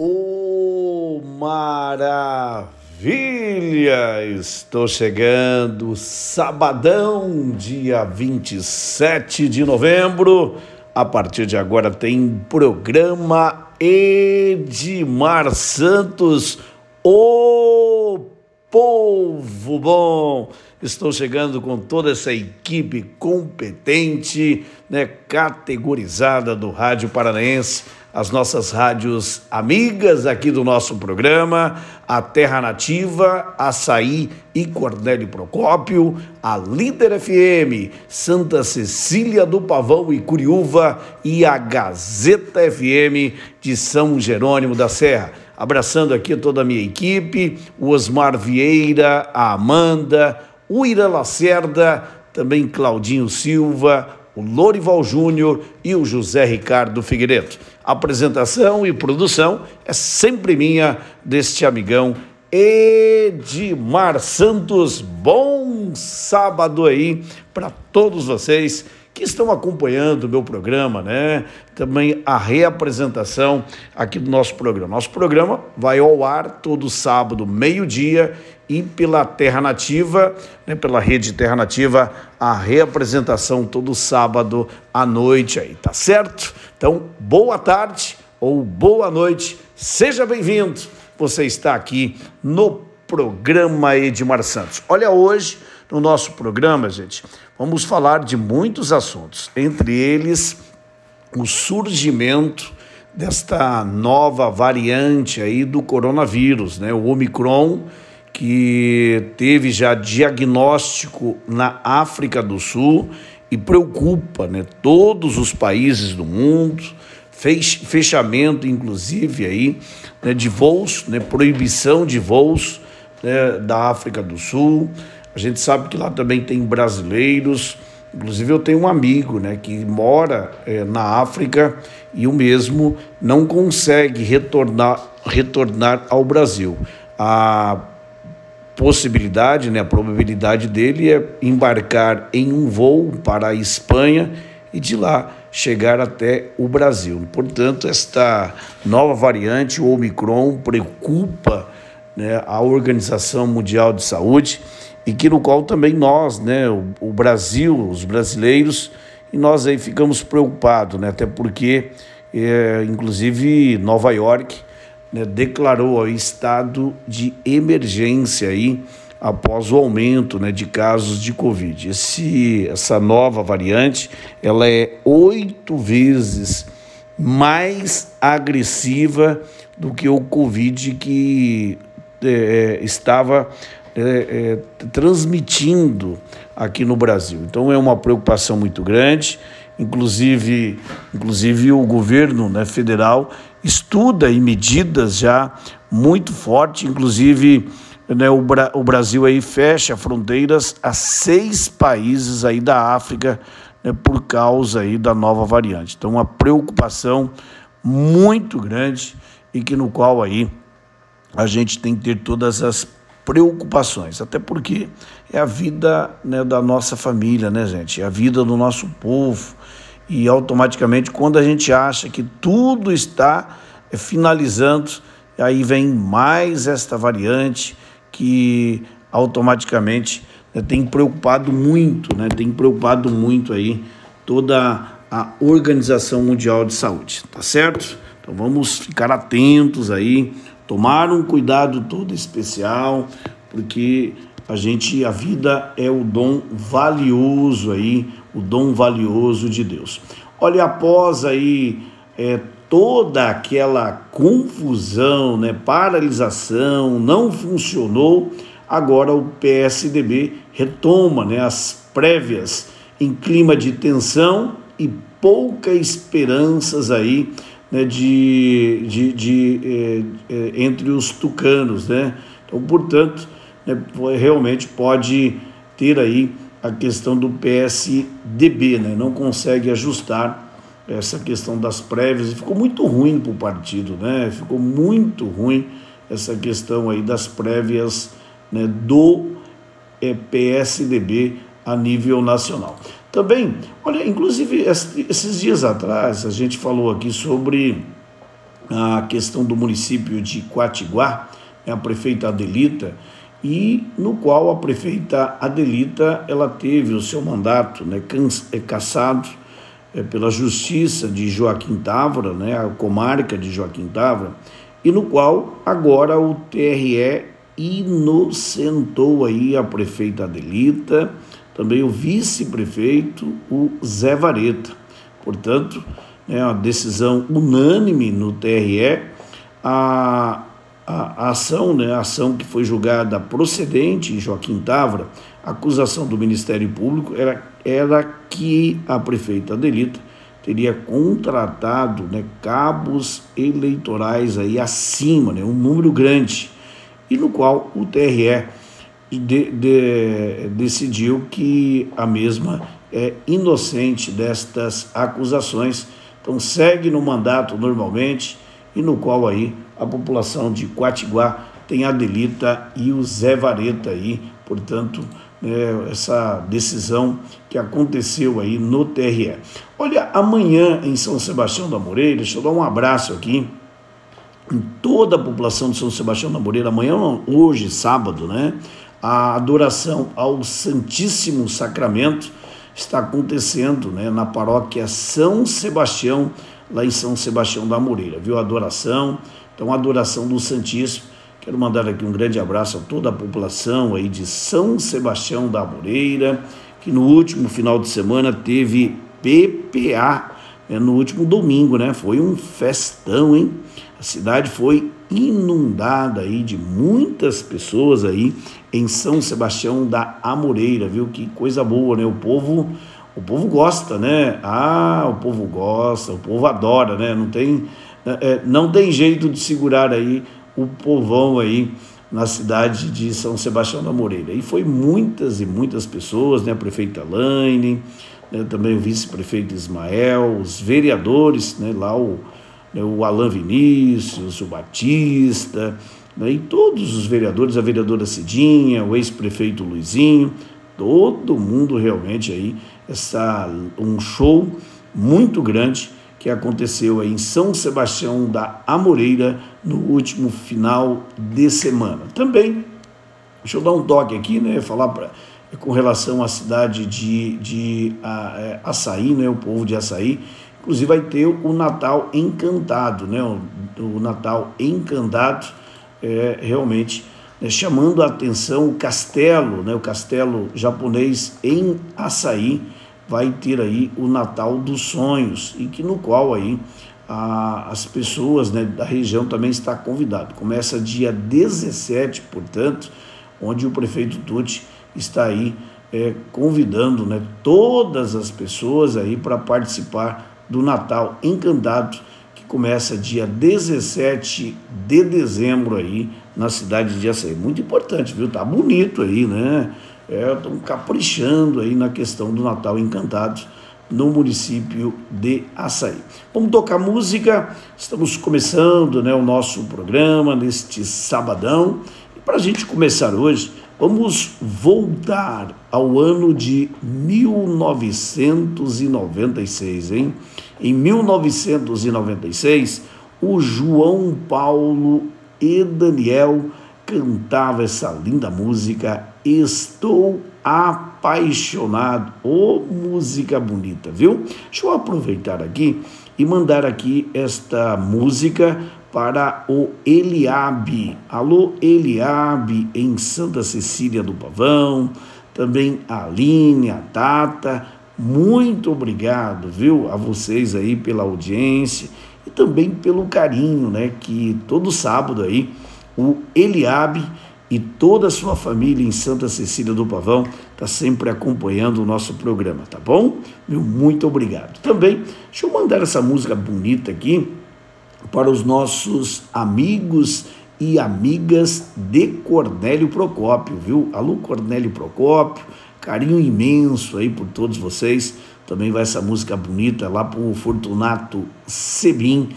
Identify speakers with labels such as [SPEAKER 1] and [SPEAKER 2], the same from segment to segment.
[SPEAKER 1] Oh, maravilha! Estou chegando, sabadão, dia 27 de novembro. A partir de agora tem programa Edmar Santos, o povo bom. Estou chegando com toda essa equipe competente, né, categorizada do Rádio Paranaense as nossas rádios amigas aqui do nosso programa, a Terra Nativa, Açaí e Cornélio Procópio, a Líder FM, Santa Cecília do Pavão e Curiúva e a Gazeta FM de São Jerônimo da Serra. Abraçando aqui toda a minha equipe, o Osmar Vieira, a Amanda, o Ira Lacerda, também Claudinho Silva, o Lorival Júnior e o José Ricardo Figueiredo. Apresentação e produção é sempre minha deste amigão Edmar Santos. Bom sábado aí para todos vocês que estão acompanhando o meu programa, né? Também a reapresentação aqui do nosso programa. Nosso programa vai ao ar todo sábado, meio-dia, e pela Terra Nativa, né, pela rede Terra Nativa, a reapresentação todo sábado à noite aí, tá certo? Então, boa tarde ou boa noite, seja bem-vindo. Você está aqui no programa Edmar Santos. Olha, hoje no nosso programa, gente, vamos falar de muitos assuntos, entre eles o surgimento desta nova variante aí do coronavírus, né? O Omicron, que teve já diagnóstico na África do Sul e preocupa né, todos os países do mundo, fez fechamento, inclusive, aí, né, de voos, né, proibição de voos né, da África do Sul. A gente sabe que lá também tem brasileiros, inclusive eu tenho um amigo né, que mora é, na África e o mesmo não consegue retornar, retornar ao Brasil. A possibilidade, né, a probabilidade dele é embarcar em um voo para a Espanha e de lá chegar até o Brasil. Portanto, esta nova variante, o Omicron, preocupa né, a Organização Mundial de Saúde e que no qual também nós, né, o, o Brasil, os brasileiros, e nós aí ficamos preocupados, né, até porque, é, inclusive, Nova York né, declarou o estado de emergência aí após o aumento né, de casos de Covid. Esse, essa nova variante ela é oito vezes mais agressiva do que o Covid que é, estava é, é, transmitindo aqui no Brasil. Então é uma preocupação muito grande. Inclusive, inclusive o governo né, federal estuda em medidas já muito fortes, inclusive né, o, Bra o Brasil aí fecha fronteiras a seis países aí da África né, por causa aí da nova variante. Então, uma preocupação muito grande e que no qual aí a gente tem que ter todas as preocupações, até porque é a vida né, da nossa família, né, gente? É a vida do nosso povo e automaticamente quando a gente acha que tudo está eh, finalizando, aí vem mais esta variante que automaticamente né, tem preocupado muito, né, tem preocupado muito aí toda a Organização Mundial de Saúde, tá certo? Então vamos ficar atentos aí, tomar um cuidado todo especial, porque a gente, a vida é o dom valioso aí, o dom valioso de Deus. Olha, após aí é, toda aquela confusão, né, paralisação, não funcionou, agora o PSDB retoma né, as prévias em clima de tensão e pouca esperanças aí né, de, de, de é, é, entre os tucanos, né? Então, portanto, né, realmente pode ter aí a questão do PSDB, né? não consegue ajustar essa questão das prévias, ficou muito ruim para o partido, né? ficou muito ruim essa questão aí das prévias né, do é, PSDB a nível nacional. Também, olha, inclusive esses dias atrás a gente falou aqui sobre a questão do município de Quatiguá, né, a prefeita Adelita, e no qual a prefeita Adelita ela teve o seu mandato né, é, cassado é, pela justiça de Joaquim Távora, né, a comarca de Joaquim Távora, e no qual agora o TRE inocentou aí a prefeita Adelita, também o vice-prefeito, o Zé Vareta. Portanto, é uma decisão unânime no TRE, a, a, a, ação, né, a ação que foi julgada procedente em Joaquim Távora, a acusação do Ministério Público era, era que a prefeita Adelita teria contratado né, cabos eleitorais aí acima, né, um número grande, e no qual o TRE de, de, decidiu que a mesma é inocente destas acusações então segue no mandato normalmente e no qual aí a população de Quatiguá tem a Delita e o Zé Vareta aí, portanto, é, essa decisão que aconteceu aí no TRE. Olha, amanhã em São Sebastião da Moreira, deixa eu dar um abraço aqui em toda a população de São Sebastião da Moreira, amanhã, hoje, sábado, né? A adoração ao Santíssimo Sacramento está acontecendo né, na paróquia São Sebastião, lá em São Sebastião da Moreira, viu? Adoração, então adoração do Santíssimo. Quero mandar aqui um grande abraço a toda a população aí de São Sebastião da Moreira, que no último final de semana teve PPA, né, no último domingo, né? Foi um festão, hein? A cidade foi inundada aí de muitas pessoas aí em São Sebastião da Amoreira, viu? Que coisa boa, né? O povo, o povo gosta, né? Ah, o povo gosta, o povo adora, né? Não tem, é, não tem jeito de segurar aí o povão aí na cidade de São Sebastião da Moreira. E foi muitas e muitas pessoas, né? A prefeita Laine, né? também o vice-prefeito Ismael, os vereadores, né? Lá o o Alain Vinícius, o Batista, né, e todos os vereadores, a vereadora Cidinha, o ex-prefeito Luizinho, todo mundo realmente aí, essa, um show muito grande que aconteceu aí em São Sebastião da Amoreira no último final de semana. Também, deixa eu dar um toque aqui, né, falar para com relação à cidade de, de a, é, Açaí, né, o povo de Açaí, Inclusive vai ter o Natal Encantado, né? O, o Natal Encantado é realmente né, chamando a atenção o castelo, né? O castelo japonês em Açaí vai ter aí o Natal dos Sonhos e que no qual aí a, as pessoas né, da região também está convidado. Começa dia 17, portanto, onde o prefeito Tucci está aí é, convidando né, todas as pessoas aí para participar do Natal Encantado, que começa dia 17 de dezembro aí na cidade de Açaí. Muito importante, viu? Tá bonito aí, né? Estão é, caprichando aí na questão do Natal Encantado no município de Açaí. Vamos tocar música, estamos começando né, o nosso programa neste sabadão. E para a gente começar hoje, vamos voltar ao ano de 1996, hein? Em 1996, o João Paulo e Daniel cantava essa linda música Estou apaixonado. Ô, oh, música bonita, viu? Deixa eu aproveitar aqui e mandar aqui esta música para o Eliabe. Alô, Eliabe, em Santa Cecília do Pavão. Também a Aline, a Tata, muito obrigado, viu, a vocês aí pela audiência e também pelo carinho, né, que todo sábado aí o Eliabe e toda a sua família em Santa Cecília do Pavão está sempre acompanhando o nosso programa, tá bom? Meu muito obrigado. Também, deixa eu mandar essa música bonita aqui para os nossos amigos e amigas de Cornélio Procópio, viu? Alô, Cornélio Procópio, Carinho imenso aí por todos vocês. Também vai essa música bonita lá para o Fortunato Sebim.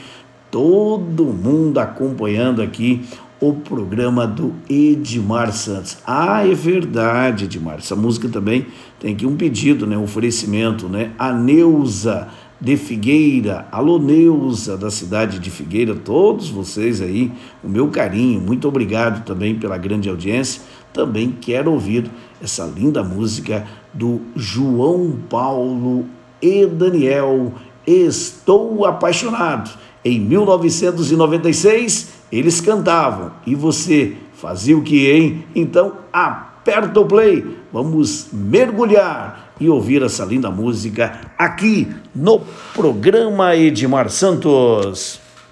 [SPEAKER 1] Todo mundo acompanhando aqui o programa do Edmar Santos. Ah, é verdade, Edmar. Essa música também tem aqui um pedido, né? Um oferecimento, né? A Neuza de Figueira. Alô, Neuza, da cidade de Figueira, todos vocês aí, o meu carinho, muito obrigado também pela grande audiência. Também quero ouvir essa linda música do João Paulo e Daniel, Estou Apaixonado. Em 1996, eles cantavam. E você fazia o que, hein? Então, aperta o play. Vamos mergulhar e ouvir essa linda música aqui no programa Edmar Santos.